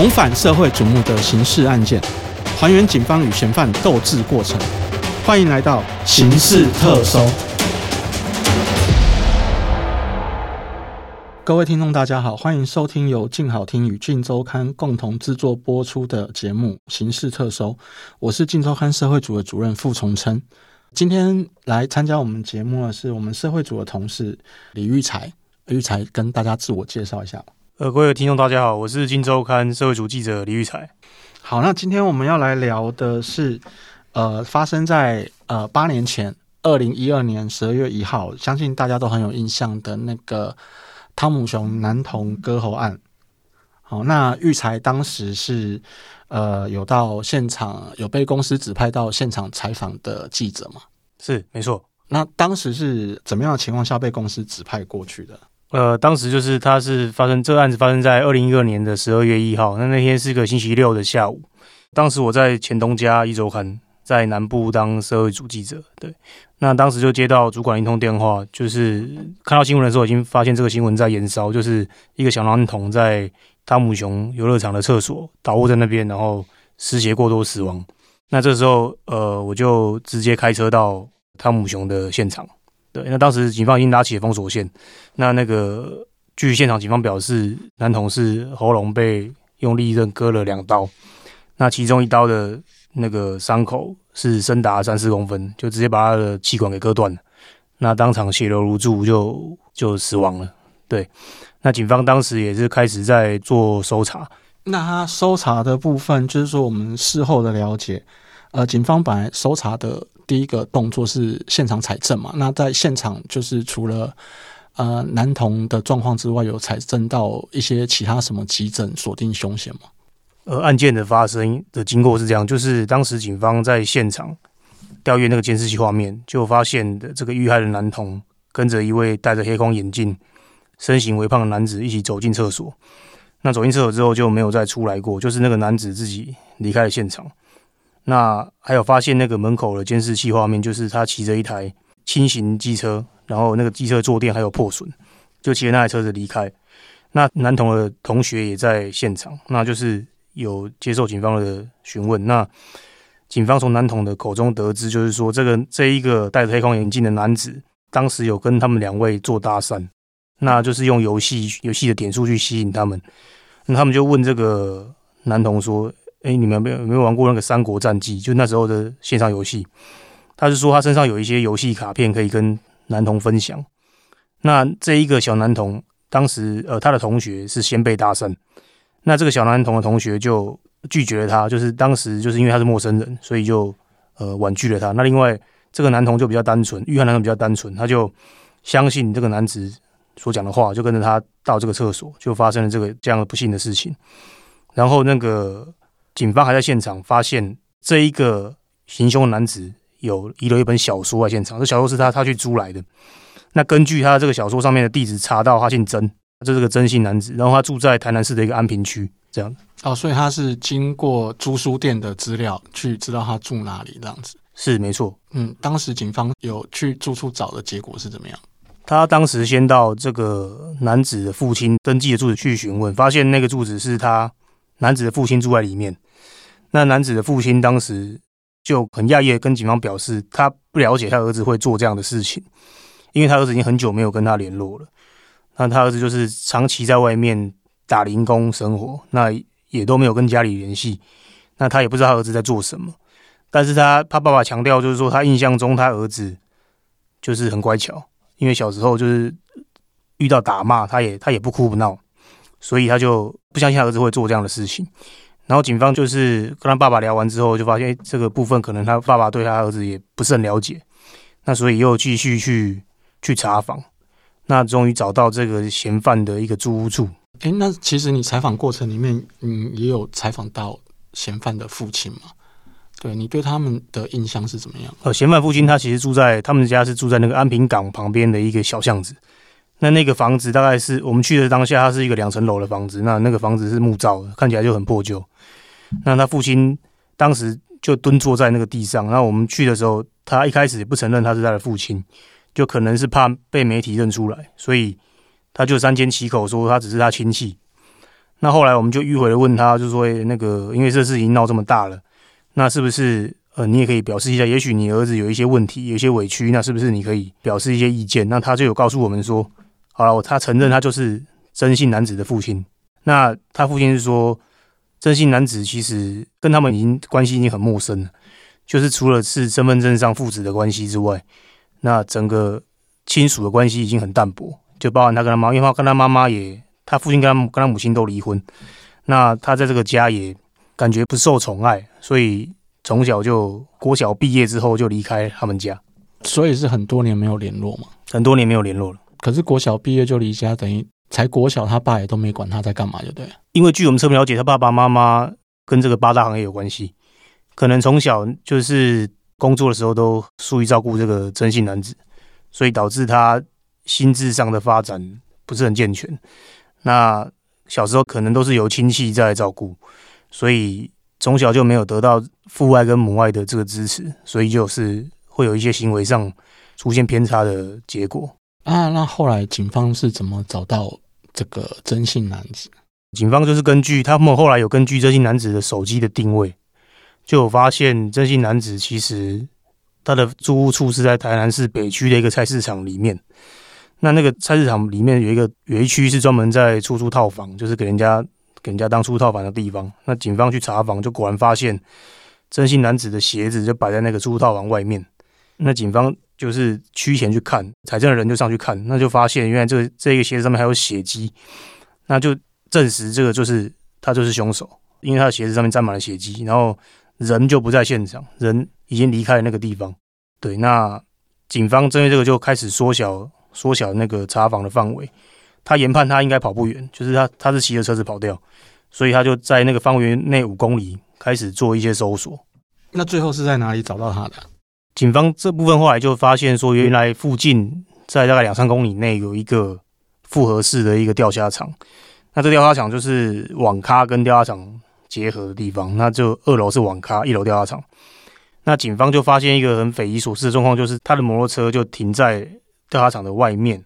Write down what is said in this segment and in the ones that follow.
重返社会瞩目的刑事案件，还原警方与嫌犯斗智过程。欢迎来到《刑事特搜》。各位听众，大家好，欢迎收听由静好听与静周刊共同制作播出的节目《刑事特搜》。我是静周刊社会组的主任傅崇琛。今天来参加我们节目的是我们社会组的同事李玉才。玉才跟大家自我介绍一下。呃，各位听众，大家好，我是《金周刊》社会组记者李玉才。好，那今天我们要来聊的是，呃，发生在呃八年前，二零一二年十二月一号，相信大家都很有印象的那个汤姆熊男童割喉案。好，那玉才当时是呃有到现场，有被公司指派到现场采访的记者嘛？是，没错。那当时是怎么样的情况下被公司指派过去的？呃，当时就是他是发生这个案子发生在二零一二年的十二月一号，那那天是个星期六的下午。当时我在前东家一周刊在南部当社会组记者，对。那当时就接到主管一通电话，就是看到新闻的时候已经发现这个新闻在延烧，就是一个小男童在汤姆熊游乐场的厕所倒卧在那边，然后失血过多死亡。那这时候，呃，我就直接开车到汤姆熊的现场。对，那当时警方已经拉起了封锁线。那那个据现场警方表示，男同事喉咙被用利刃割了两刀，那其中一刀的那个伤口是深达三四公分，就直接把他的气管给割断了。那当场血流如注，就就死亡了。对，那警方当时也是开始在做搜查。那他搜查的部分，就是说我们事后的了解，呃，警方本来搜查的。第一个动作是现场采证嘛？那在现场就是除了呃男童的状况之外，有采证到一些其他什么急诊锁定凶险吗？呃，案件的发生的经过是这样，就是当时警方在现场调阅那个监视器画面，就发现的这个遇害的男童跟着一位戴着黑框眼镜、身形微胖的男子一起走进厕所。那走进厕所之后就没有再出来过，就是那个男子自己离开了现场。那还有发现那个门口的监视器画面，就是他骑着一台轻型机车，然后那个机车坐垫还有破损，就骑着那台车子离开。那男童的同学也在现场，那就是有接受警方的询问。那警方从男童的口中得知，就是说这个这一个戴着黑框眼镜的男子，当时有跟他们两位做搭讪，那就是用游戏游戏的点数去吸引他们。那他们就问这个男童说。哎，你们没有没有玩过那个《三国战记》？就那时候的线上游戏，他是说他身上有一些游戏卡片可以跟男童分享。那这一个小男童当时，呃，他的同学是先被搭讪，那这个小男童的同学就拒绝了他，就是当时就是因为他是陌生人，所以就呃婉拒了他。那另外这个男童就比较单纯，遇害男童比较单纯，他就相信这个男子所讲的话，就跟着他到这个厕所，就发生了这个这样的不幸的事情。然后那个。警方还在现场发现这一个行凶男子有遗留一本小说在现场，这小说是他他去租来的。那根据他这个小说上面的地址查到，他姓曾，这是个曾姓男子，然后他住在台南市的一个安平区，这样哦，所以他是经过租书店的资料去知道他住哪里，这样子是没错。嗯，当时警方有去住处找的结果是怎么样？他当时先到这个男子的父亲登记的住址去询问，发现那个住址是他。男子的父亲住在里面，那男子的父亲当时就很讶异，跟警方表示他不了解他儿子会做这样的事情，因为他儿子已经很久没有跟他联络了。那他儿子就是长期在外面打零工生活，那也都没有跟家里联系，那他也不知道他儿子在做什么。但是他他爸爸强调，就是说他印象中他儿子就是很乖巧，因为小时候就是遇到打骂，他也他也不哭不闹。所以他就不相信他儿子会做这样的事情，然后警方就是跟他爸爸聊完之后，就发现这个部分可能他爸爸对他儿子也不是很了解，那所以又继续去去查访，那终于找到这个嫌犯的一个住屋处。诶，那其实你采访过程里面，嗯，也有采访到嫌犯的父亲嘛？对你对他们的印象是怎么样？呃，嫌犯父亲他其实住在他们家是住在那个安平港旁边的一个小巷子。那那个房子大概是我们去的当下，它是一个两层楼的房子。那那个房子是木造的，看起来就很破旧。那他父亲当时就蹲坐在那个地上。那我们去的时候，他一开始不承认他是他的父亲，就可能是怕被媒体认出来，所以他就三缄其口说他只是他亲戚。那后来我们就迂回的问他，就说：“那个，因为这事情闹这么大了，那是不是呃，你也可以表示一下？也许你儿子有一些问题，有一些委屈，那是不是你可以表示一些意见？”那他就有告诉我们说：“好了，他承认他就是真姓男子的父亲。那他父亲是说，真姓男子其实跟他们已经关系已经很陌生了，就是除了是身份证上父子的关系之外，那整个亲属的关系已经很淡薄，就包含他跟他妈，因为他跟他妈妈也。”他父亲跟他跟他母亲都离婚，那他在这个家也感觉不受宠爱，所以从小就国小毕业之后就离开他们家，所以是很多年没有联络嘛，很多年没有联络了。可是国小毕业就离家，等于才国小，他爸也都没管他在干嘛，就对。因为据我们侧面了解，他爸爸妈妈跟这个八大行业有关系，可能从小就是工作的时候都疏于照顾这个真姓男子，所以导致他心智上的发展不是很健全。那小时候可能都是由亲戚在照顾，所以从小就没有得到父爱跟母爱的这个支持，所以就是会有一些行为上出现偏差的结果啊。那后来警方是怎么找到这个真姓男子？警方就是根据他们后来有根据真姓男子的手机的定位，就有发现真姓男子其实他的租屋处是在台南市北区的一个菜市场里面。那那个菜市场里面有一个有一区是专门在出租套房，就是给人家给人家当出租套房的地方。那警方去查房，就果然发现真姓男子的鞋子就摆在那个出租套房外面。那警方就是趋前去看，财政的人就上去看，那就发现原来这个这个鞋子上面还有血迹，那就证实这个就是他就是凶手，因为他的鞋子上面沾满了血迹，然后人就不在现场，人已经离开了那个地方。对，那警方针对这个就开始缩小。缩小那个查访的范围，他研判他应该跑不远，就是他他是骑着车子跑掉，所以他就在那个方圆内五公里开始做一些搜索。那最后是在哪里找到他的？警方这部分后来就发现说，原来附近在大概两三公里内有一个复合式的一个钓虾场。那这钓虾场就是网咖跟钓虾场结合的地方。那就二楼是网咖，一楼钓虾场。那警方就发现一个很匪夷所思的状况，就是他的摩托车就停在。钓虾场的外面，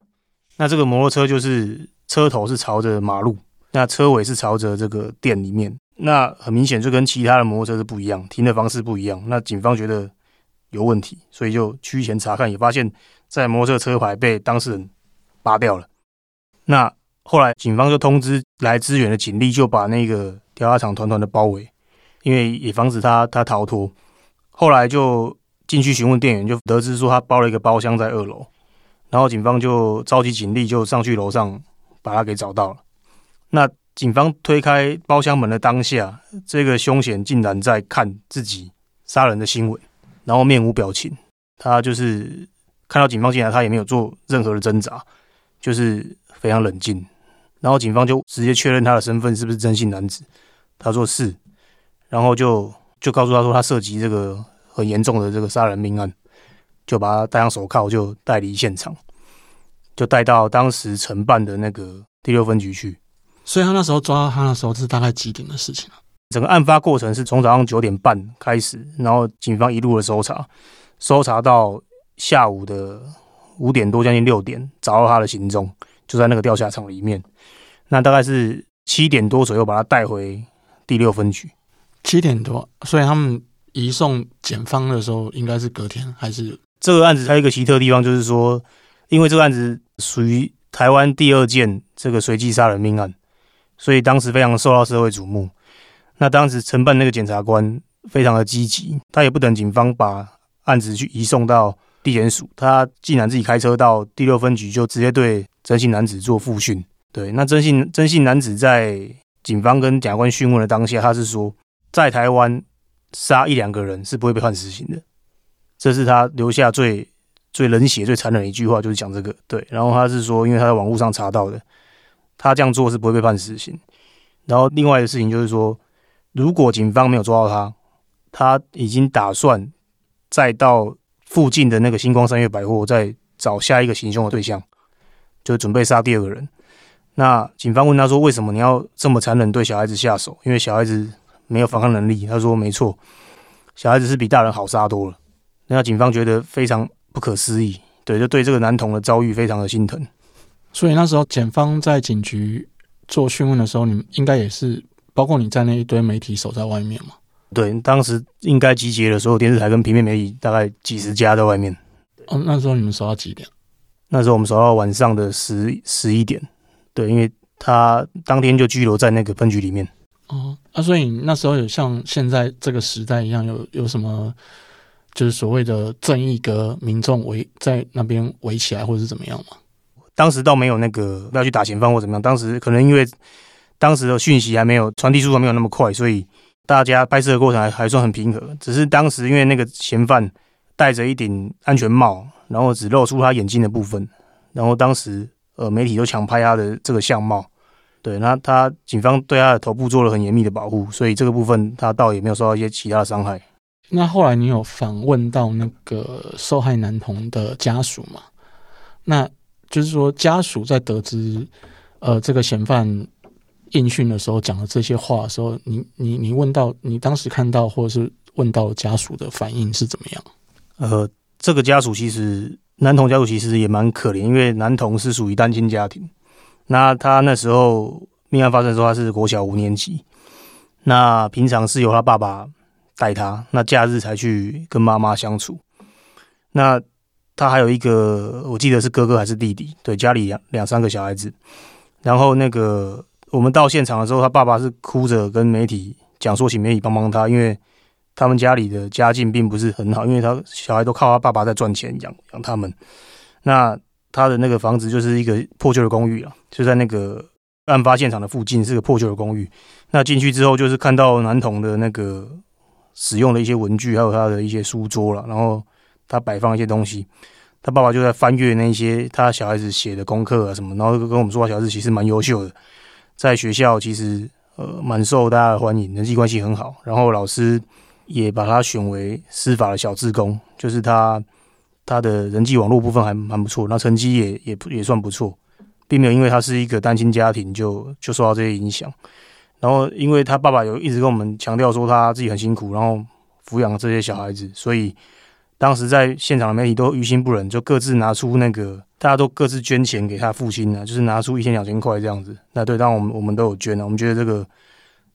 那这个摩托车就是车头是朝着马路，那车尾是朝着这个店里面，那很明显就跟其他的摩托车是不一样，停的方式不一样。那警方觉得有问题，所以就趋前查看，也发现在摩托车牌被当事人拔掉了。那后来警方就通知来支援的警力，就把那个调查厂团团的包围，因为也防止他他逃脱。后来就进去询问店员，就得知说他包了一个包厢在二楼。然后警方就召集警力，就上去楼上把他给找到了。那警方推开包厢门的当下，这个凶险竟然在看自己杀人的新闻，然后面无表情。他就是看到警方进来，他也没有做任何的挣扎，就是非常冷静。然后警方就直接确认他的身份是不是真姓男子，他说是，然后就就告诉他说他涉及这个很严重的这个杀人命案。就把他戴上手铐，就带离现场，就带到当时承办的那个第六分局去。所以他那时候抓到他的时候是大概几点的事情啊？整个案发过程是从早上九点半开始，然后警方一路的搜查，搜查到下午的五点多，将近六点，找到他的行踪，就在那个钓虾场里面。那大概是七点多左右把他带回第六分局。七点多，所以他们移送检方的时候应该是隔天还是？这个案子还有一个奇特地方，就是说，因为这个案子属于台湾第二件这个随机杀人命案，所以当时非常受到社会瞩目。那当时承办那个检察官非常的积极，他也不等警方把案子去移送到地检署，他竟然自己开车到第六分局，就直接对真姓男子做复讯。对，那真姓真姓男子在警方跟检察官讯问的当下，他是说，在台湾杀一两个人是不会被判死刑的。这是他留下最最冷血、最残忍的一句话，就是讲这个。对，然后他是说，因为他在网络上查到的，他这样做是不会被判死刑。然后另外的事情就是说，如果警方没有抓到他，他已经打算再到附近的那个星光三月百货，再找下一个行凶的对象，就准备杀第二个人。那警方问他说：“为什么你要这么残忍对小孩子下手？因为小孩子没有反抗能力。”他说：“没错，小孩子是比大人好杀多了。”那警方觉得非常不可思议，对，就对这个男童的遭遇非常的心疼。所以那时候检方在警局做讯问的时候，你应该也是包括你在那一堆媒体守在外面嘛？对，当时应该集结了所有电视台跟平面媒体，大概几十家在外面。哦，那时候你们守到几点？那时候我们守到晚上的十十一点。对，因为他当天就拘留在那个分局里面。哦，啊，所以那时候有像现在这个时代一样，有有什么就是所谓的正义哥民众围在那边围起来，或者是怎么样吗？当时倒没有那个要去打前方或怎么样，当时可能因为当时的讯息还没有传递速度没有那么快，所以大家拍摄的过程还还算很平和。只是当时因为那个嫌犯戴着一顶安全帽，然后只露出他眼睛的部分，然后当时呃媒体都抢拍他的这个相貌，对，那他警方对他的头部做了很严密的保护，所以这个部分他倒也没有受到一些其他的伤害。那后来你有访问到那个受害男童的家属吗？那就是说家属在得知呃这个嫌犯。应讯的时候讲了这些话的时候，你你你问到你当时看到或者是问到家属的反应是怎么样？呃，这个家属其实男童家属其实也蛮可怜，因为男童是属于单亲家庭。那他那时候命案发生的时候，他是国小五年级，那平常是由他爸爸带他，那假日才去跟妈妈相处。那他还有一个，我记得是哥哥还是弟弟？对，家里两两三个小孩子，然后那个。我们到现场的时候，他爸爸是哭着跟媒体讲说，请媒体帮帮他，因为他们家里的家境并不是很好，因为他小孩都靠他爸爸在赚钱养养他们。那他的那个房子就是一个破旧的公寓啊，就在那个案发现场的附近，是个破旧的公寓。那进去之后，就是看到男童的那个使用的一些文具，还有他的一些书桌了，然后他摆放一些东西。他爸爸就在翻阅那些他小孩子写的功课啊什么，然后跟我们说，小孩子其实蛮优秀的。在学校其实呃蛮受大家的欢迎，人际关系很好。然后老师也把他选为司法的小志工，就是他他的人际网络部分还蛮不错，那成绩也也也算不错，并没有因为他是一个单亲家庭就就受到这些影响。然后因为他爸爸有一直跟我们强调说他自己很辛苦，然后抚养这些小孩子，所以。当时在现场的媒体都于心不忍，就各自拿出那个，大家都各自捐钱给他父亲呢，就是拿出一千两千块这样子。那对，当然我们我们都有捐了，我们觉得这个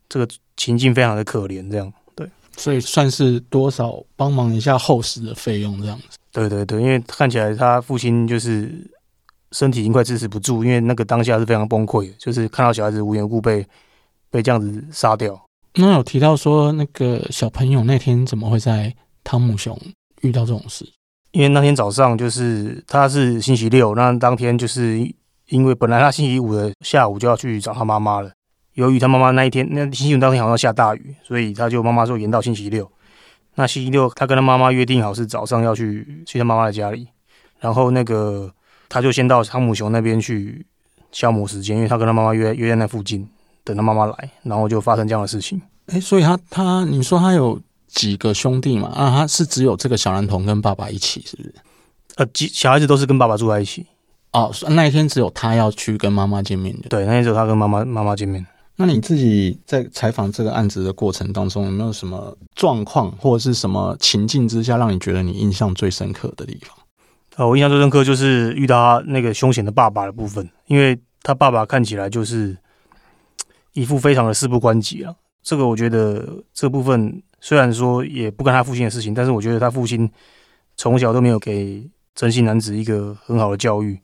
这个情境非常的可怜，这样对，所以算是多少帮忙一下后事的费用这样子。对对对，因为看起来他父亲就是身体已经快支持不住，因为那个当下是非常崩溃的，就是看到小孩子无缘无故被被这样子杀掉。那有提到说那个小朋友那天怎么会在汤姆熊？遇到这种事，因为那天早上就是他是星期六，那当天就是因为本来他星期五的下午就要去找他妈妈了，由于他妈妈那一天那星期五当天好像下大雨，所以他就妈妈说延到星期六。那星期六他跟他妈妈约定好是早上要去去他妈妈的家里，然后那个他就先到汤姆熊那边去消磨时间，因为他跟他妈妈约约在那附近等他妈妈来，然后就发生这样的事情。哎，所以他他你说他有。几个兄弟嘛？啊，他是只有这个小男童跟爸爸一起，是不是？呃，几小孩子都是跟爸爸住在一起。哦，那一天只有他要去跟妈妈见面的。对，那天只有他跟妈妈妈妈见面。那你自己在采访这个案子的过程当中，有没有什么状况或者是什么情境之下，让你觉得你印象最深刻的地方？啊，我印象最深刻就是遇到他那个凶险的爸爸的部分，因为他爸爸看起来就是一副非常的事不关己啊。这个我觉得这部分。虽然说也不干他父亲的事情，但是我觉得他父亲从小都没有给真心男子一个很好的教育，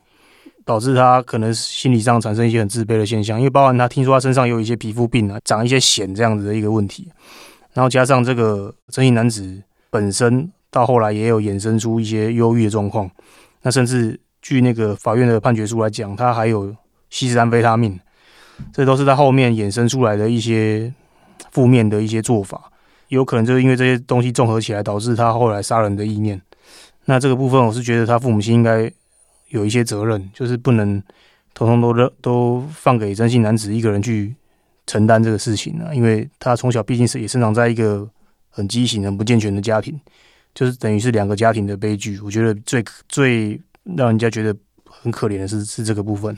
导致他可能心理上产生一些很自卑的现象。因为包含他听说他身上有一些皮肤病啊，长一些癣这样子的一个问题，然后加上这个真心男子本身到后来也有衍生出一些忧郁的状况。那甚至据那个法院的判决书来讲，他还有吸食安非他命，这都是他后面衍生出来的一些负面的一些做法。有可能就是因为这些东西综合起来，导致他后来杀人的意念。那这个部分，我是觉得他父母亲应该有一些责任，就是不能统统都都都放给真心男子一个人去承担这个事情啊。因为他从小毕竟是也生长在一个很畸形、很不健全的家庭，就是等于是两个家庭的悲剧。我觉得最最让人家觉得很可怜的是是这个部分。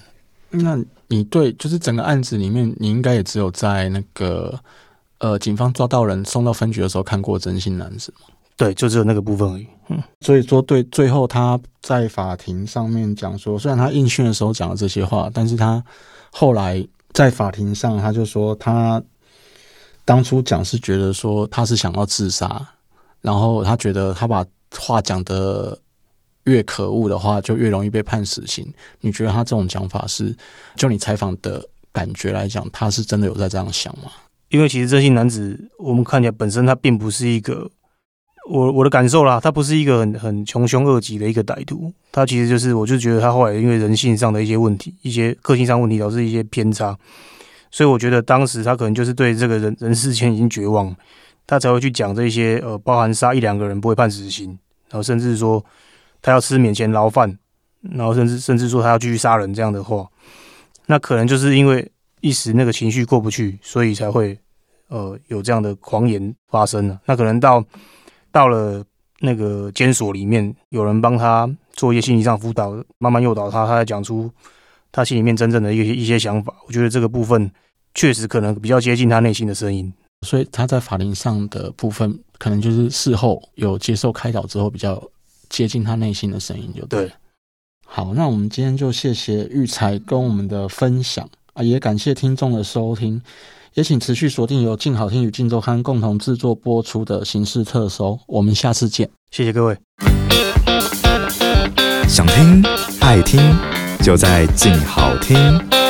那你对就是整个案子里面，你应该也只有在那个。呃，警方抓到人送到分局的时候，看过真心男子吗？对，就只有那个部分而已。嗯，所以说，对，最后他在法庭上面讲说，虽然他应讯的时候讲了这些话，但是他后来在法庭上，他就说他当初讲是觉得说他是想要自杀，然后他觉得他把话讲的越可恶的话，就越容易被判死刑。你觉得他这种讲法是，就你采访的感觉来讲，他是真的有在这样想吗？因为其实这性男子，我们看起来本身他并不是一个，我我的感受啦，他不是一个很很穷凶恶极的一个歹徒，他其实就是我就觉得他后来因为人性上的一些问题，一些个性上问题导致一些偏差，所以我觉得当时他可能就是对这个人人世间已经绝望，他才会去讲这些呃，包含杀一两个人不会判死刑，然后甚至说他要吃免钱牢饭，然后甚至甚至说他要继续杀人这样的话，那可能就是因为。一时那个情绪过不去，所以才会呃有这样的狂言发生了。那可能到到了那个监所里面，有人帮他做一些心理上辅导，慢慢诱导他，他才讲出他心里面真正的一些一些想法。我觉得这个部分确实可能比较接近他内心的声音，所以他在法庭上的部分，可能就是事后有接受开导之后，比较接近他内心的声音，就对。好，那我们今天就谢谢玉才跟我们的分享。啊，也感谢听众的收听，也请持续锁定由静好听与静周刊共同制作播出的形式特搜，我们下次见，谢谢各位。想听爱听，就在静好听。